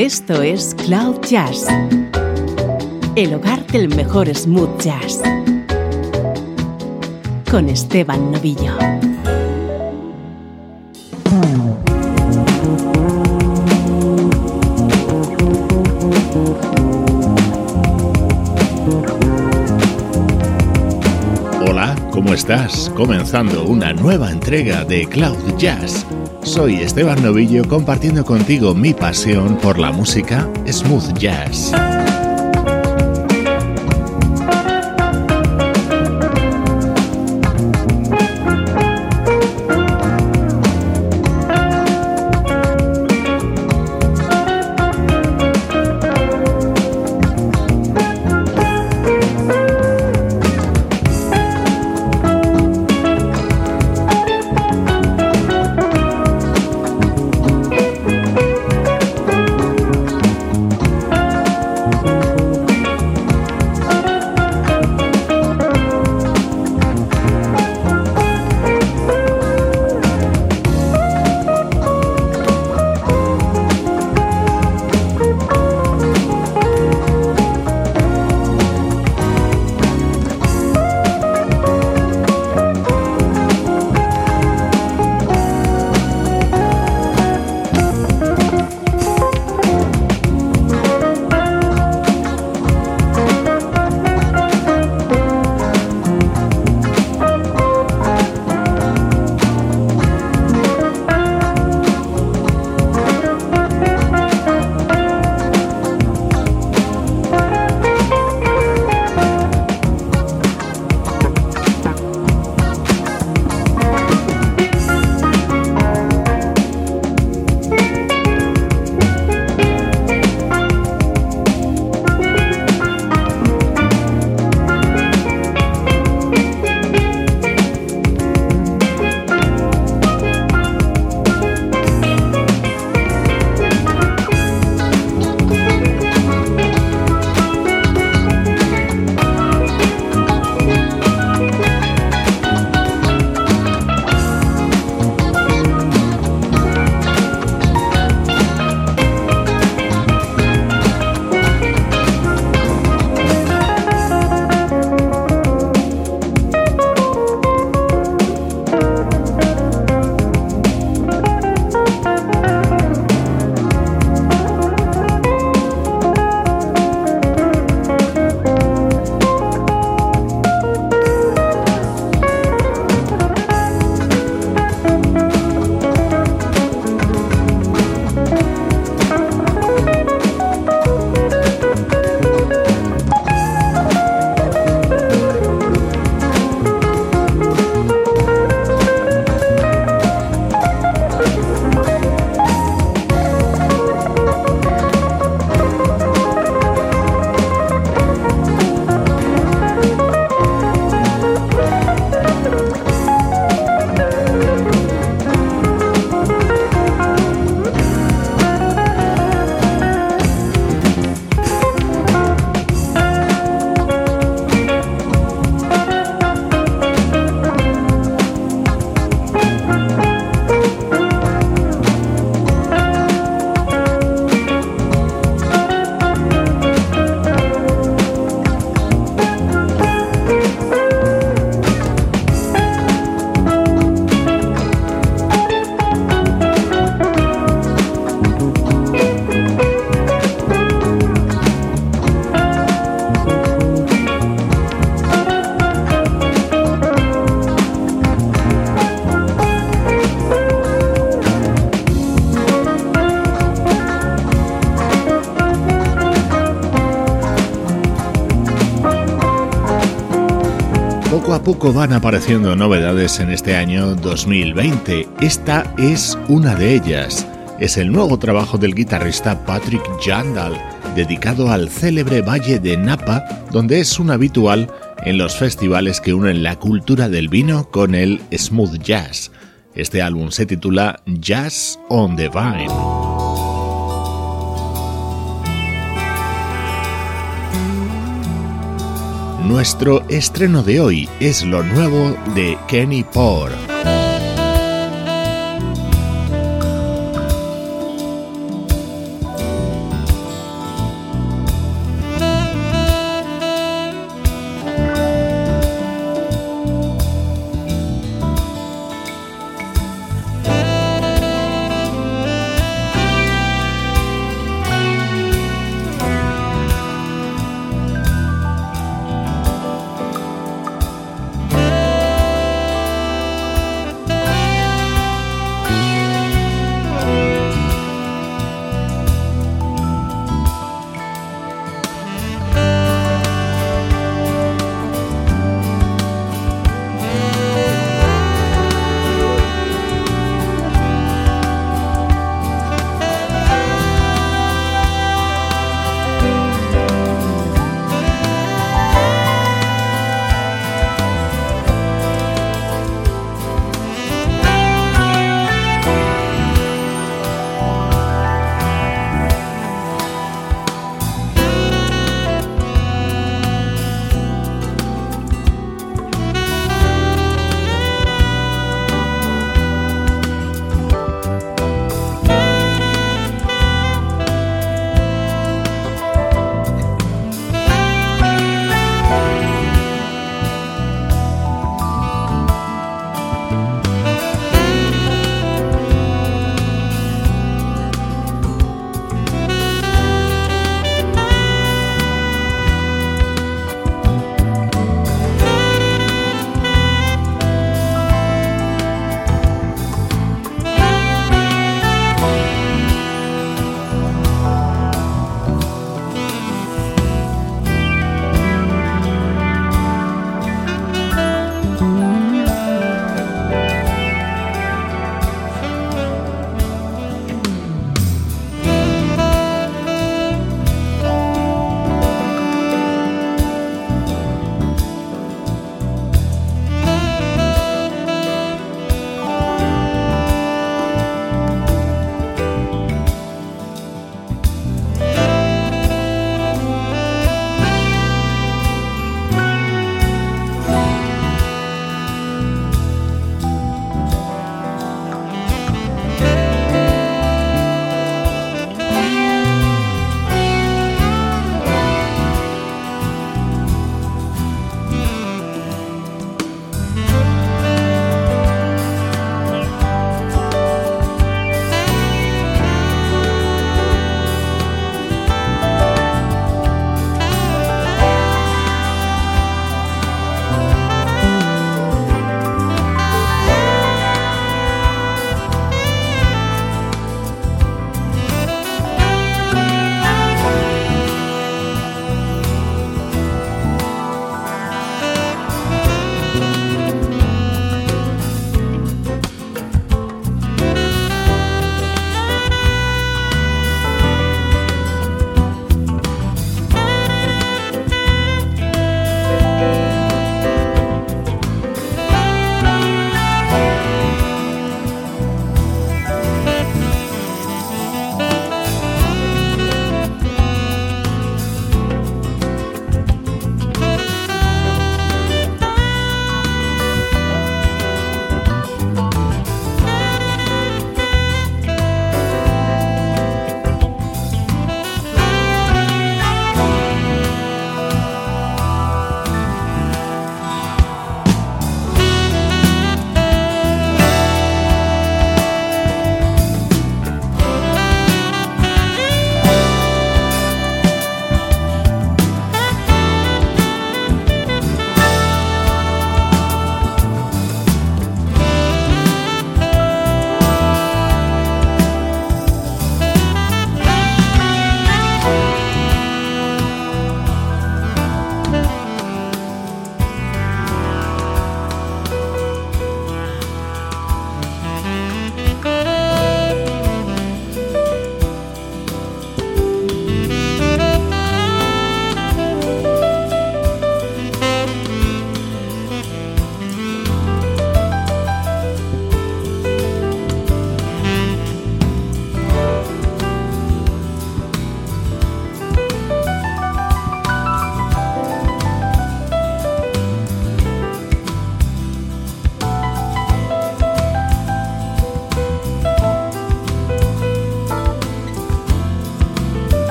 Esto es Cloud Jazz, el hogar del mejor smooth jazz, con Esteban Novillo. Hola, ¿cómo estás? Comenzando una nueva entrega de Cloud Jazz soy Esteban Novillo compartiendo contigo mi pasión por la música smooth jazz. Poco van apareciendo novedades en este año 2020. Esta es una de ellas. Es el nuevo trabajo del guitarrista Patrick Jandal, dedicado al célebre Valle de Napa, donde es un habitual en los festivales que unen la cultura del vino con el smooth jazz. Este álbum se titula Jazz on the Vine. Nuestro estreno de hoy es lo nuevo de Kenny Poor.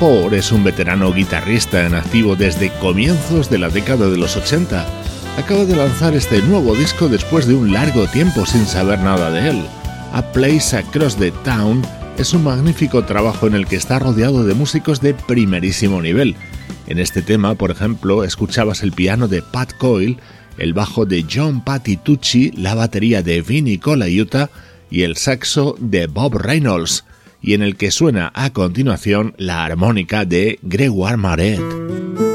Poor es un veterano guitarrista en activo desde comienzos de la década de los 80. Acaba de lanzar este nuevo disco después de un largo tiempo sin saber nada de él. A Place Across the Town es un magnífico trabajo en el que está rodeado de músicos de primerísimo nivel. En este tema, por ejemplo, escuchabas el piano de Pat Coyle, el bajo de John Patitucci, la batería de Vinnie Colaiuta y el saxo de Bob Reynolds y en el que suena a continuación la armónica de Gregoire Maret.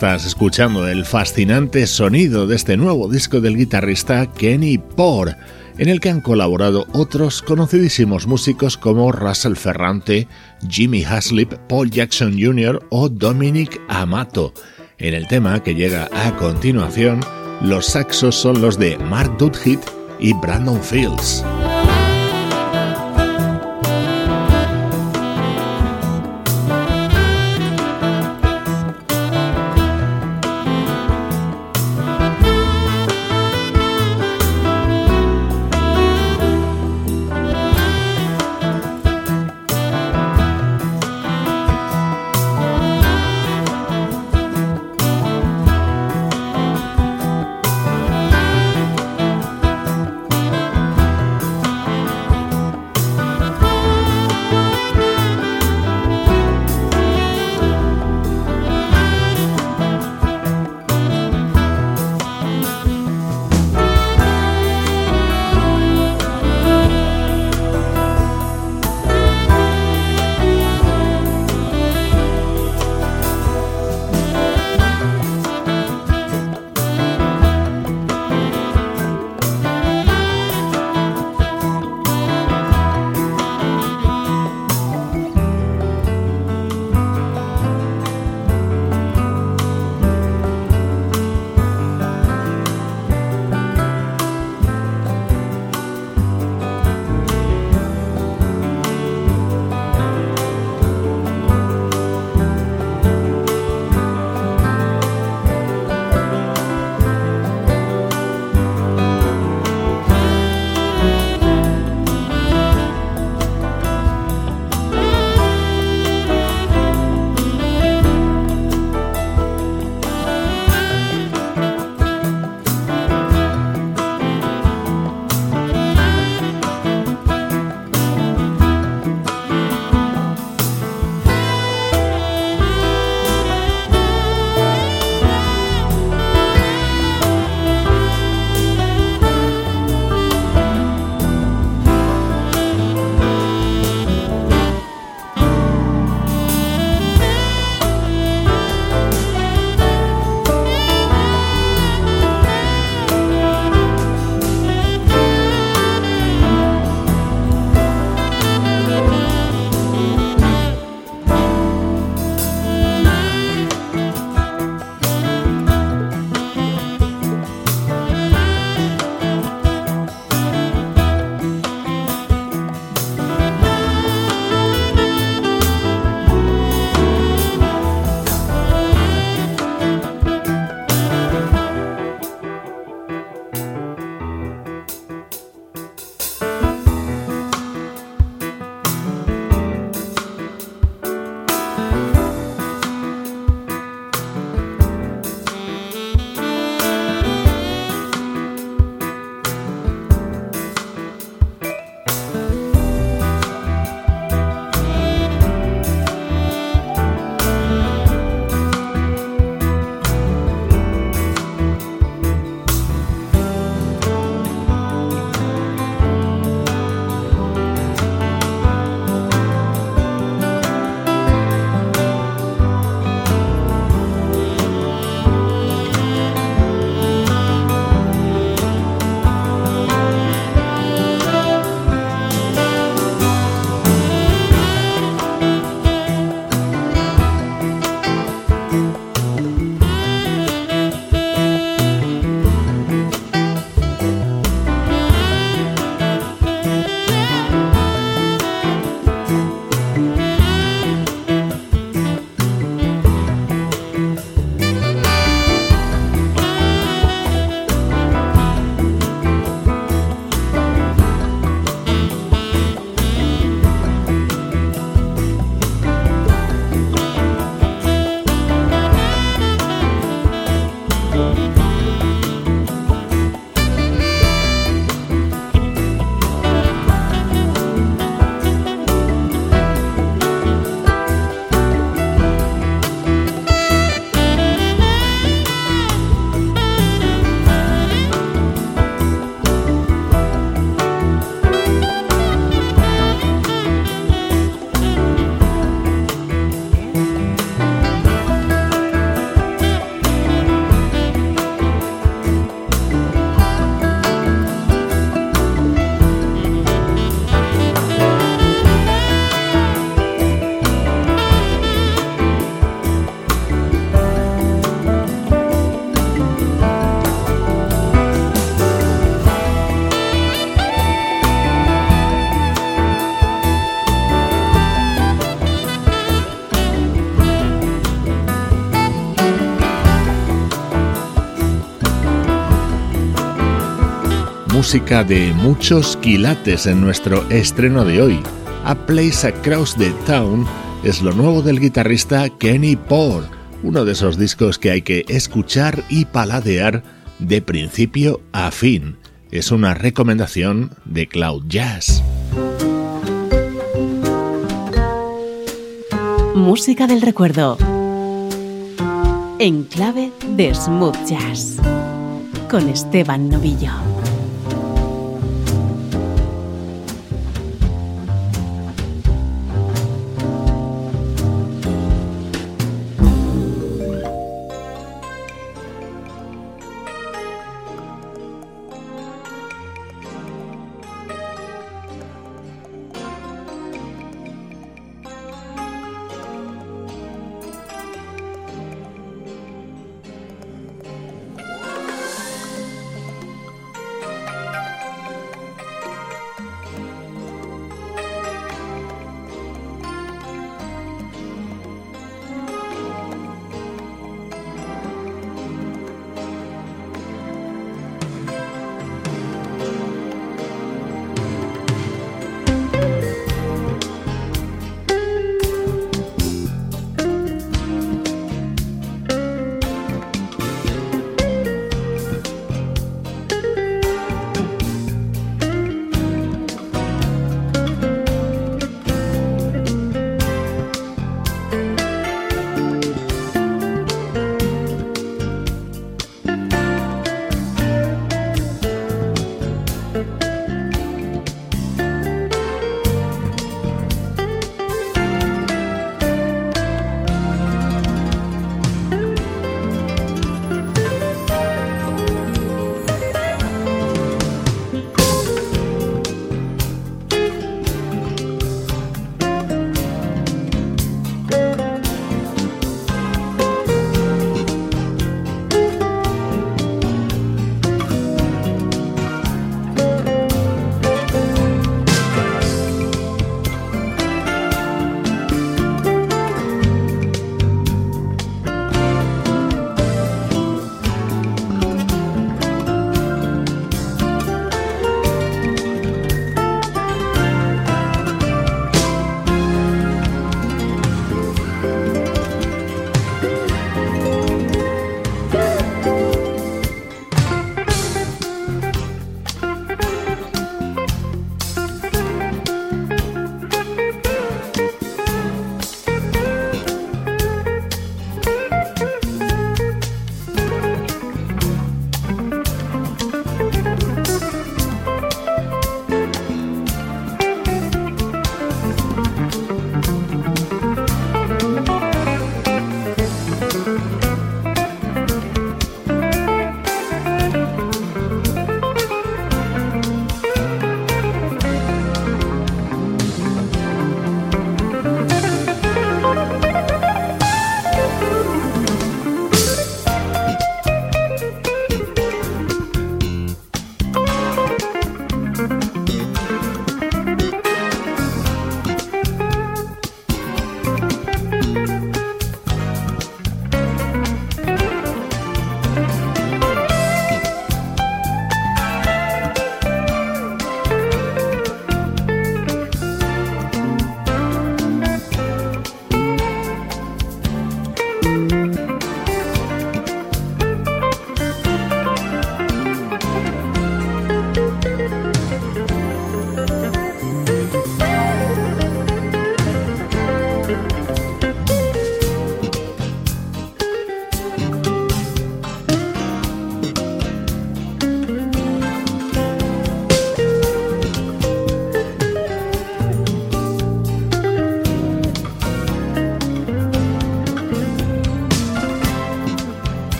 Estás escuchando el fascinante sonido de este nuevo disco del guitarrista Kenny Por, en el que han colaborado otros conocidísimos músicos como Russell Ferrante, Jimmy Haslip, Paul Jackson Jr. o Dominic Amato. En el tema que llega a continuación, los saxos son los de Mark Dudhit y Brandon Fields. Música de muchos quilates en nuestro estreno de hoy. A Place Across the Town es lo nuevo del guitarrista Kenny Poor, uno de esos discos que hay que escuchar y paladear de principio a fin. Es una recomendación de Cloud Jazz. Música del recuerdo. En clave de smooth jazz. Con Esteban Novillo.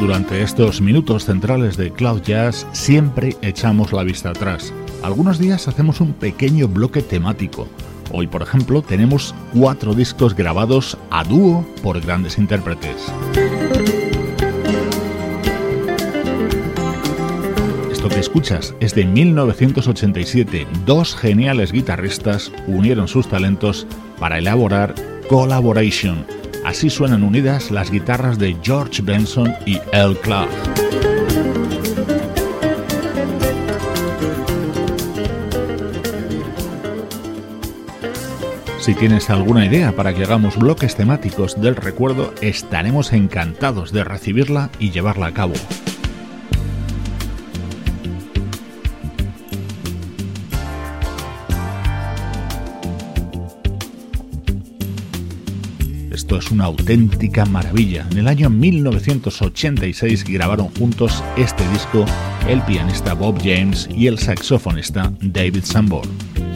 Durante estos minutos centrales de Cloud Jazz siempre echamos la vista atrás. Algunos días hacemos un pequeño bloque temático. Hoy, por ejemplo, tenemos cuatro discos grabados a dúo por grandes intérpretes. Esto que escuchas es de 1987. Dos geniales guitarristas unieron sus talentos para elaborar Collaboration Así suenan unidas las guitarras de George Benson y El Clark. Si tienes alguna idea para que hagamos bloques temáticos del recuerdo, estaremos encantados de recibirla y llevarla a cabo. Es una auténtica maravilla. En el año 1986 grabaron juntos este disco el pianista Bob James y el saxofonista David Sanborn.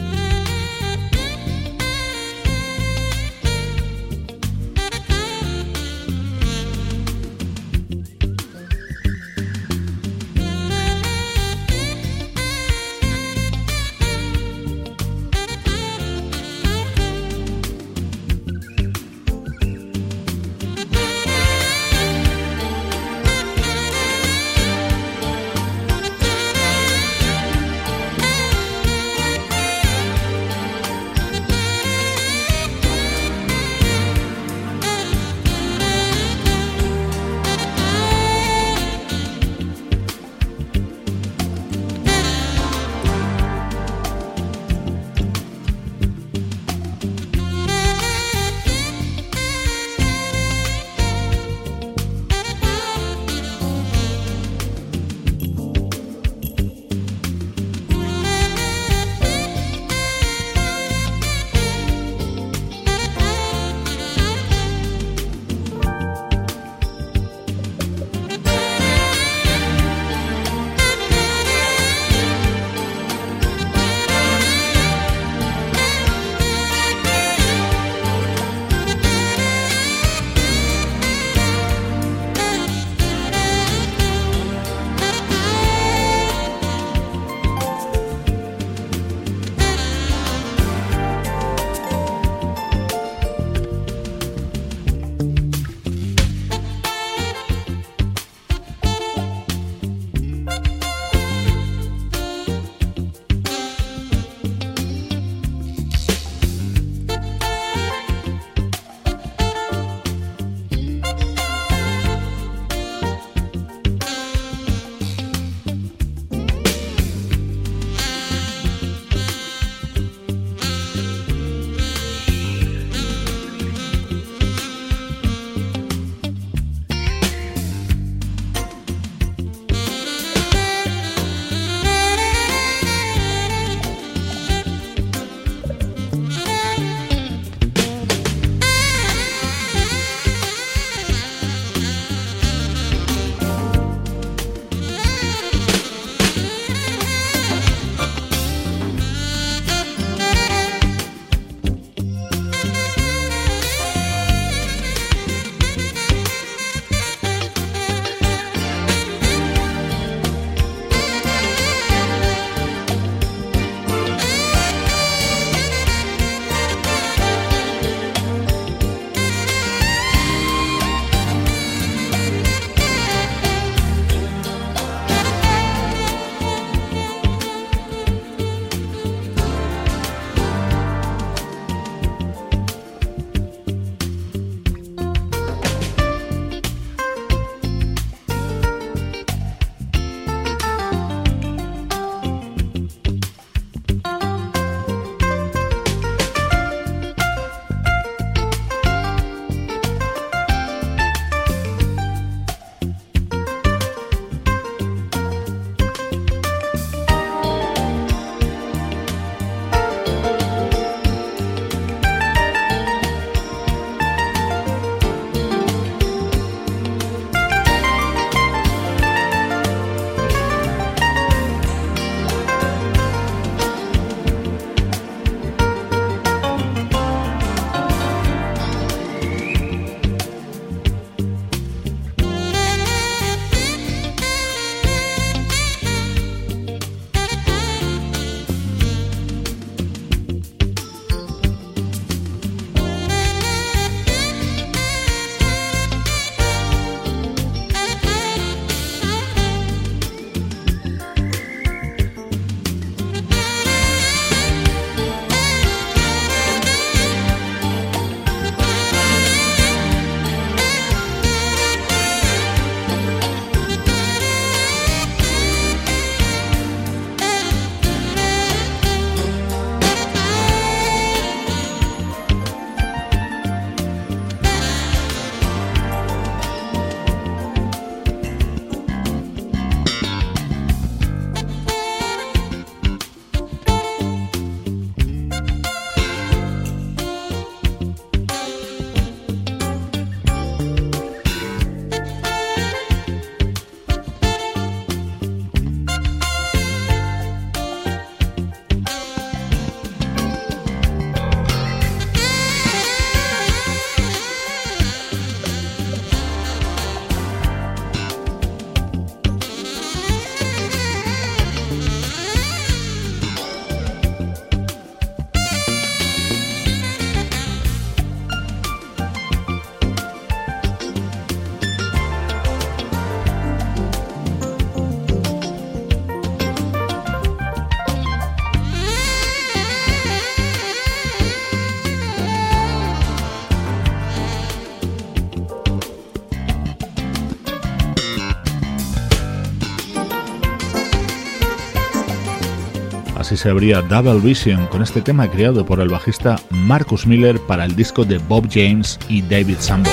Se abría Double Vision con este tema creado por el bajista Marcus Miller para el disco de Bob James y David Sambor.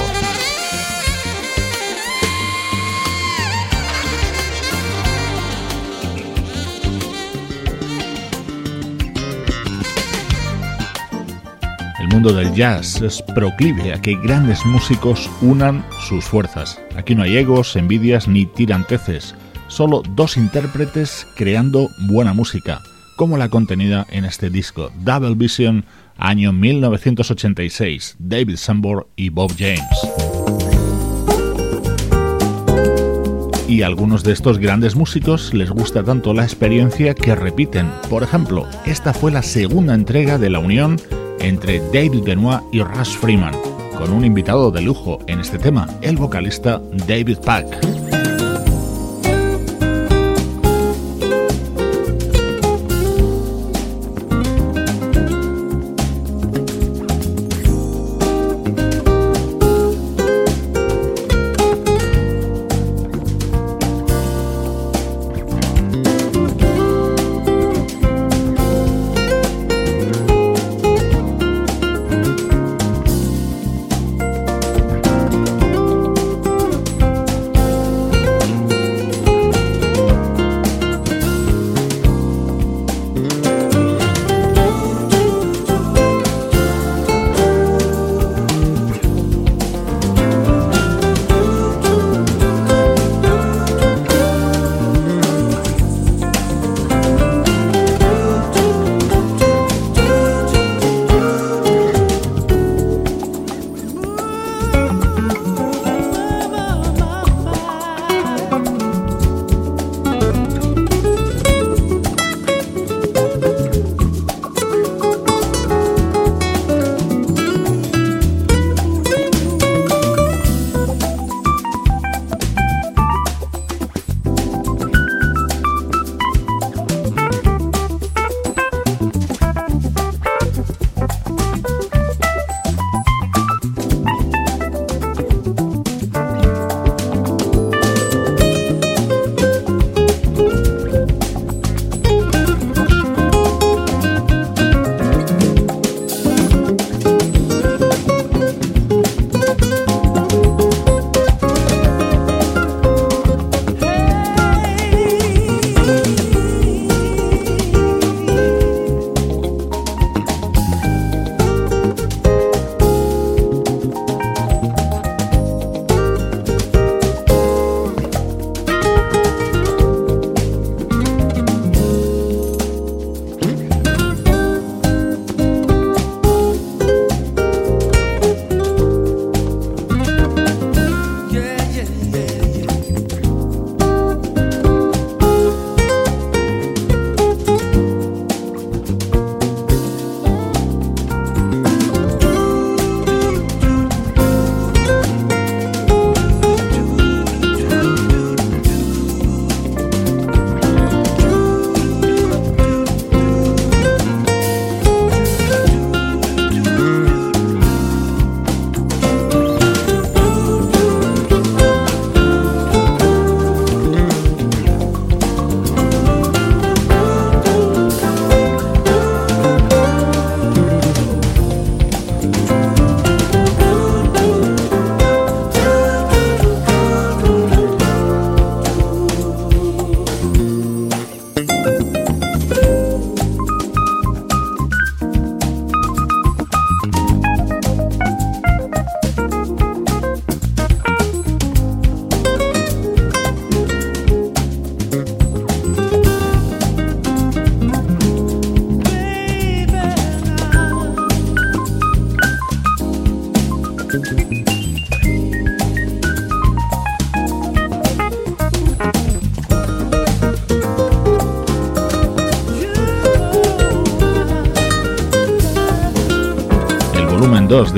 El mundo del jazz es proclive a que grandes músicos unan sus fuerzas. Aquí no hay egos, envidias ni tiranteces, solo dos intérpretes creando buena música como la contenida en este disco, Double Vision, año 1986, David Sambor y Bob James. Y a algunos de estos grandes músicos les gusta tanto la experiencia que repiten. Por ejemplo, esta fue la segunda entrega de la unión entre David Benoit y Russ Freeman, con un invitado de lujo en este tema, el vocalista David Pack.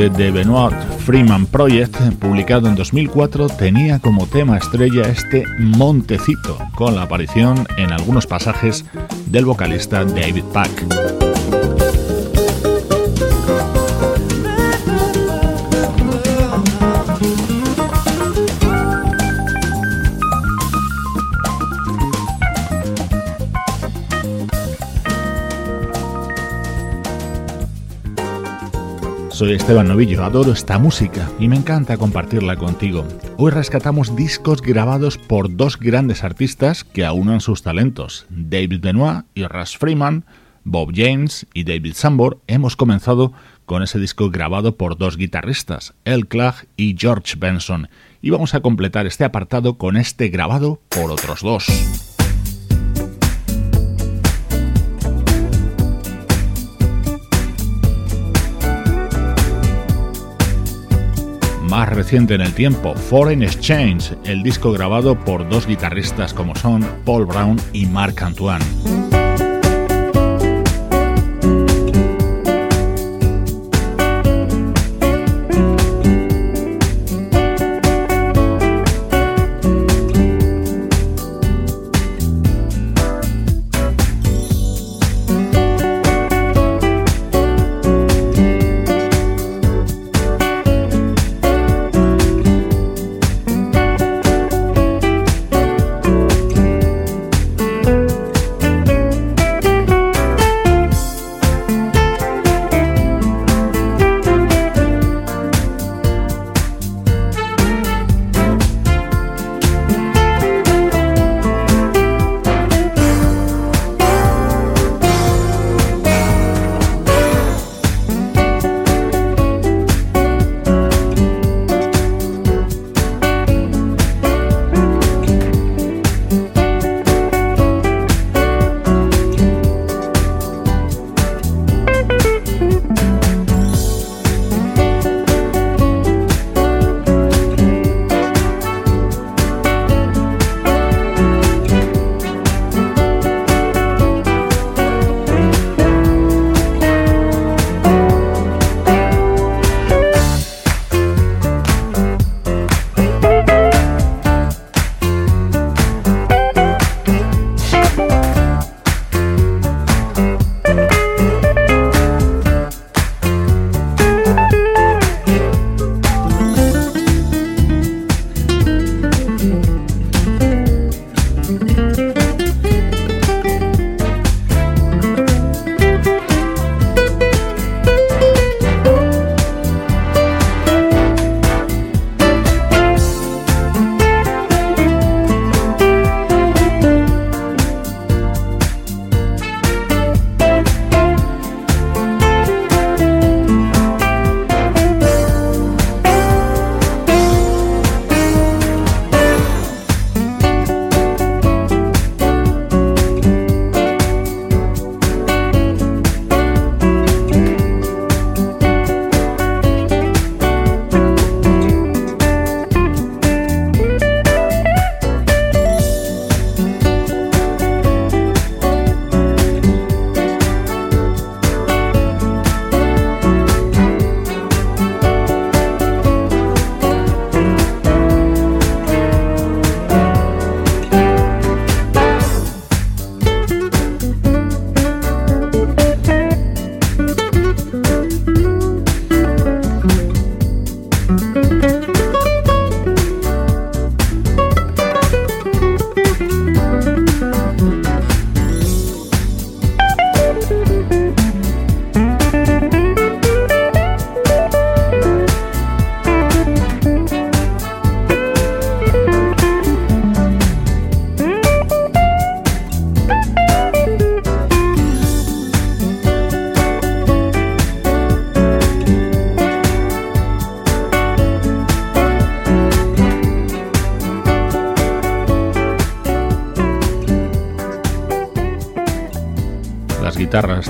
De The Benoit Freeman Project, publicado en 2004, tenía como tema estrella este Montecito, con la aparición en algunos pasajes del vocalista David Pack. Soy Esteban Novillo, adoro esta música y me encanta compartirla contigo. Hoy rescatamos discos grabados por dos grandes artistas que aunan sus talentos, David Benoit y Russ Freeman, Bob James y David Sambor. Hemos comenzado con ese disco grabado por dos guitarristas, El Clegg y George Benson, y vamos a completar este apartado con este grabado por otros dos. Más reciente en el tiempo, Foreign Exchange, el disco grabado por dos guitarristas como son Paul Brown y Marc Antoine.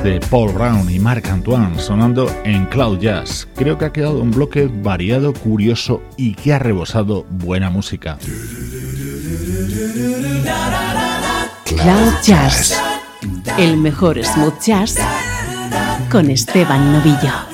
De Paul Brown y Marc Antoine sonando en Cloud Jazz. Creo que ha quedado un bloque variado, curioso y que ha rebosado buena música. Cloud Jazz, el mejor smooth jazz con Esteban Novillo.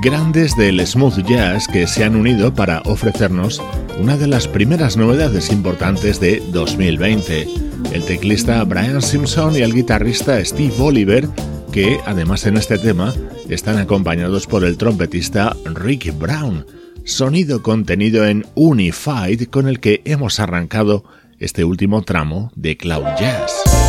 Grandes del smooth jazz que se han unido para ofrecernos una de las primeras novedades importantes de 2020. El teclista Brian Simpson y el guitarrista Steve Oliver, que además en este tema están acompañados por el trompetista Ricky Brown. Sonido contenido en Unified con el que hemos arrancado este último tramo de Cloud Jazz.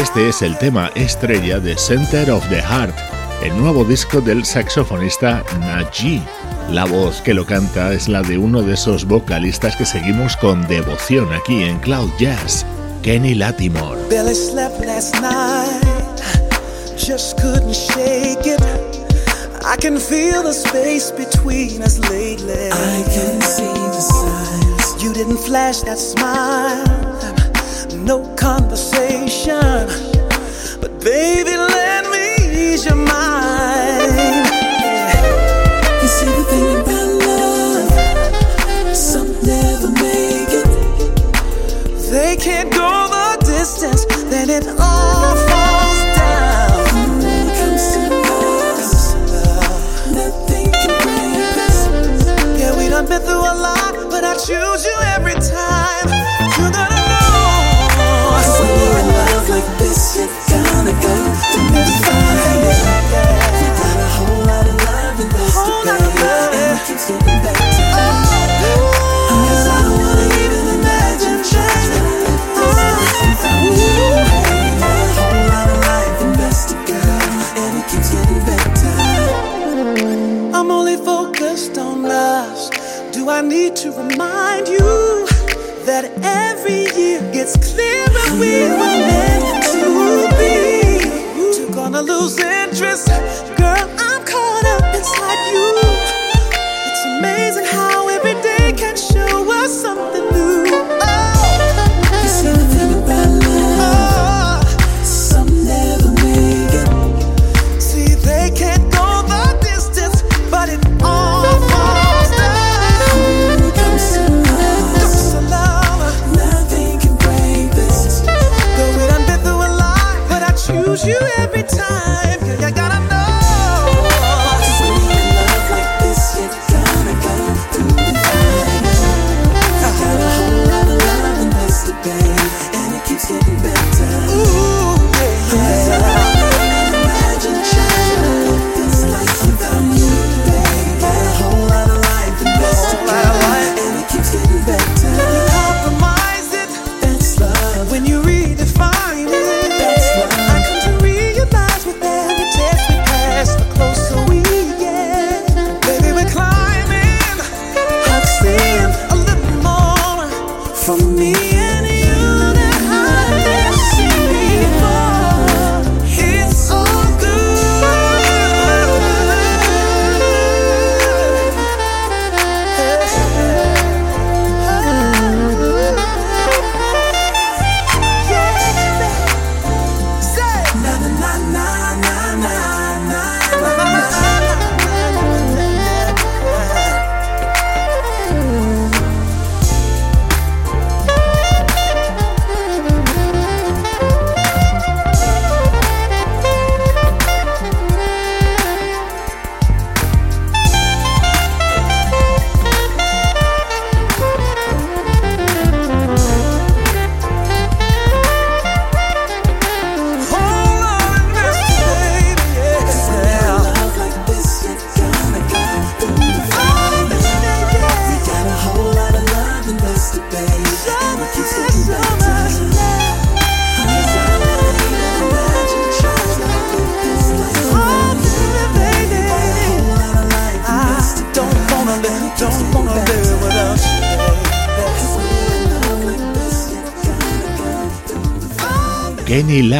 Este es el tema estrella de Center of the Heart, el nuevo disco del saxofonista Naji. La voz que lo canta es la de uno de esos vocalistas que seguimos con devoción aquí en Cloud Jazz, Kenny Latimore. just couldn't shake it. I can feel the space between us lately. I can see the signs. You didn't flash that smile, no conversation.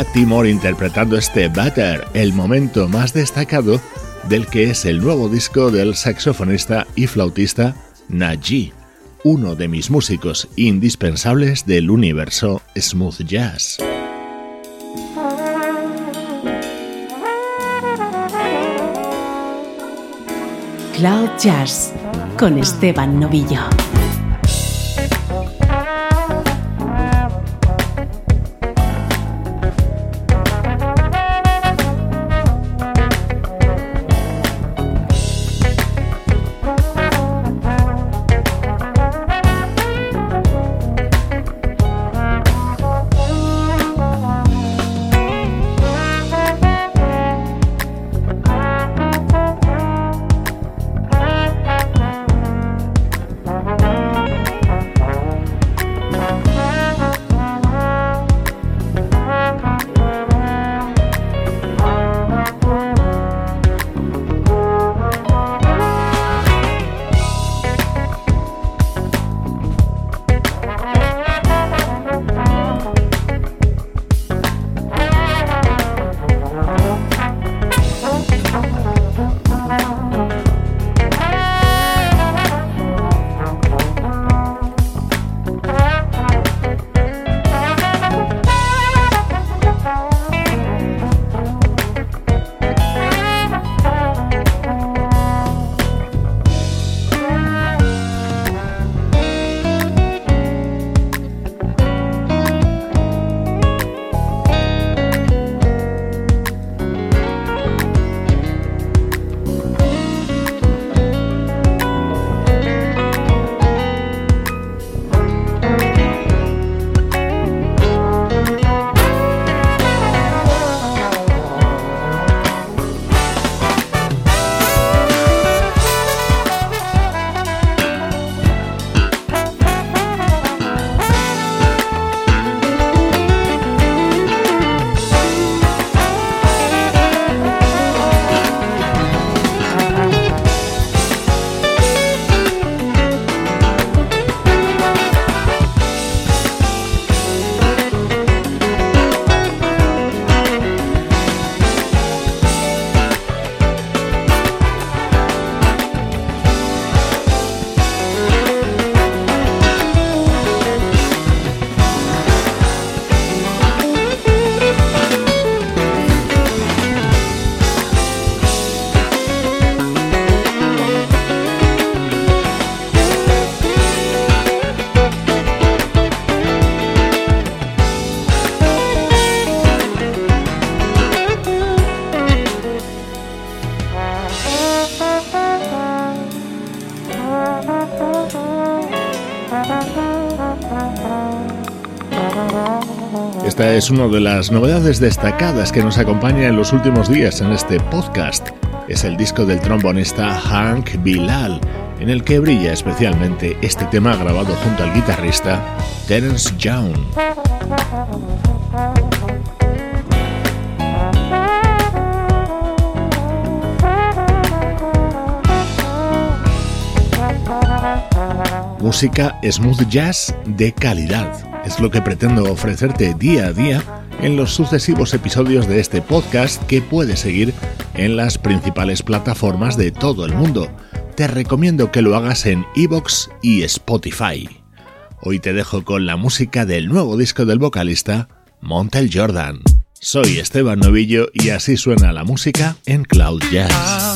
Latimore interpretando este Butter, el momento más destacado del que es el nuevo disco del saxofonista y flautista Naji, uno de mis músicos indispensables del universo smooth jazz. Cloud Jazz con Esteban Novillo. Es una de las novedades destacadas que nos acompaña en los últimos días en este podcast. Es el disco del trombonista Hank Bilal, en el que brilla especialmente este tema grabado junto al guitarrista Terence Young. Música smooth jazz de calidad. Es lo que pretendo ofrecerte día a día en los sucesivos episodios de este podcast que puedes seguir en las principales plataformas de todo el mundo. Te recomiendo que lo hagas en Evox y Spotify. Hoy te dejo con la música del nuevo disco del vocalista Montel Jordan. Soy Esteban Novillo y así suena la música en Cloud Jazz.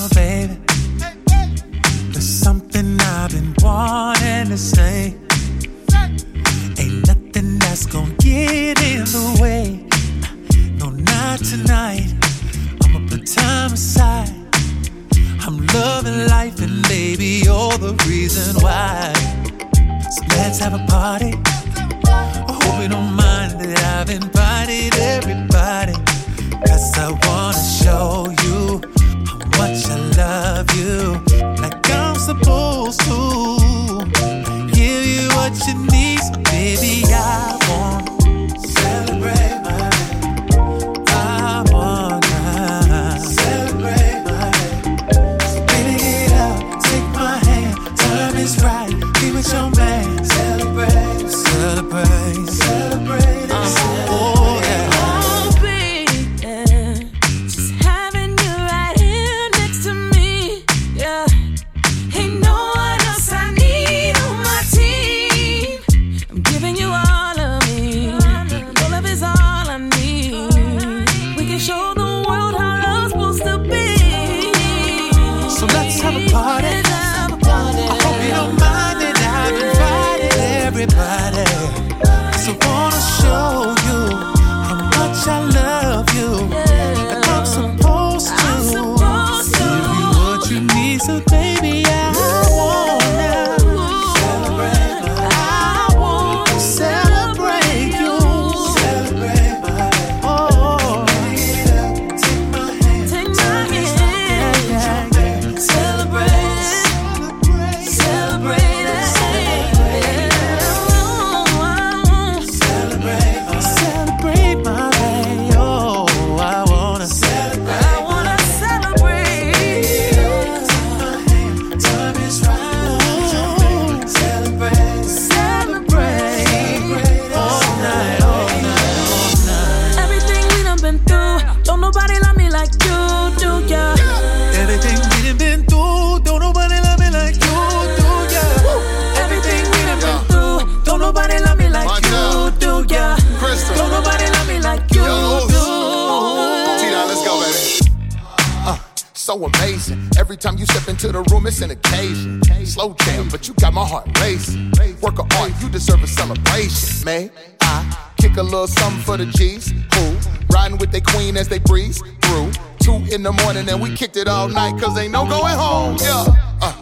And we kicked it all night, cause ain't no going home. Yeah. Uh,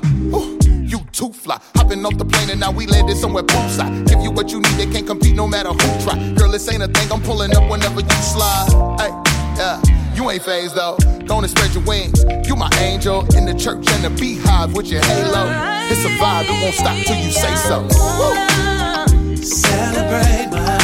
you too fly. Hopping off the plane and now we landed somewhere poolside. Give you what you need, they can't compete no matter who try. Girl, this ain't a thing, I'm pulling up whenever you slide. Hey, yeah. You ain't phased though. Gonna spread your wings. You my angel in the church and the beehive with your halo. It's a vibe, it won't stop till you say so. Woo. Celebrate my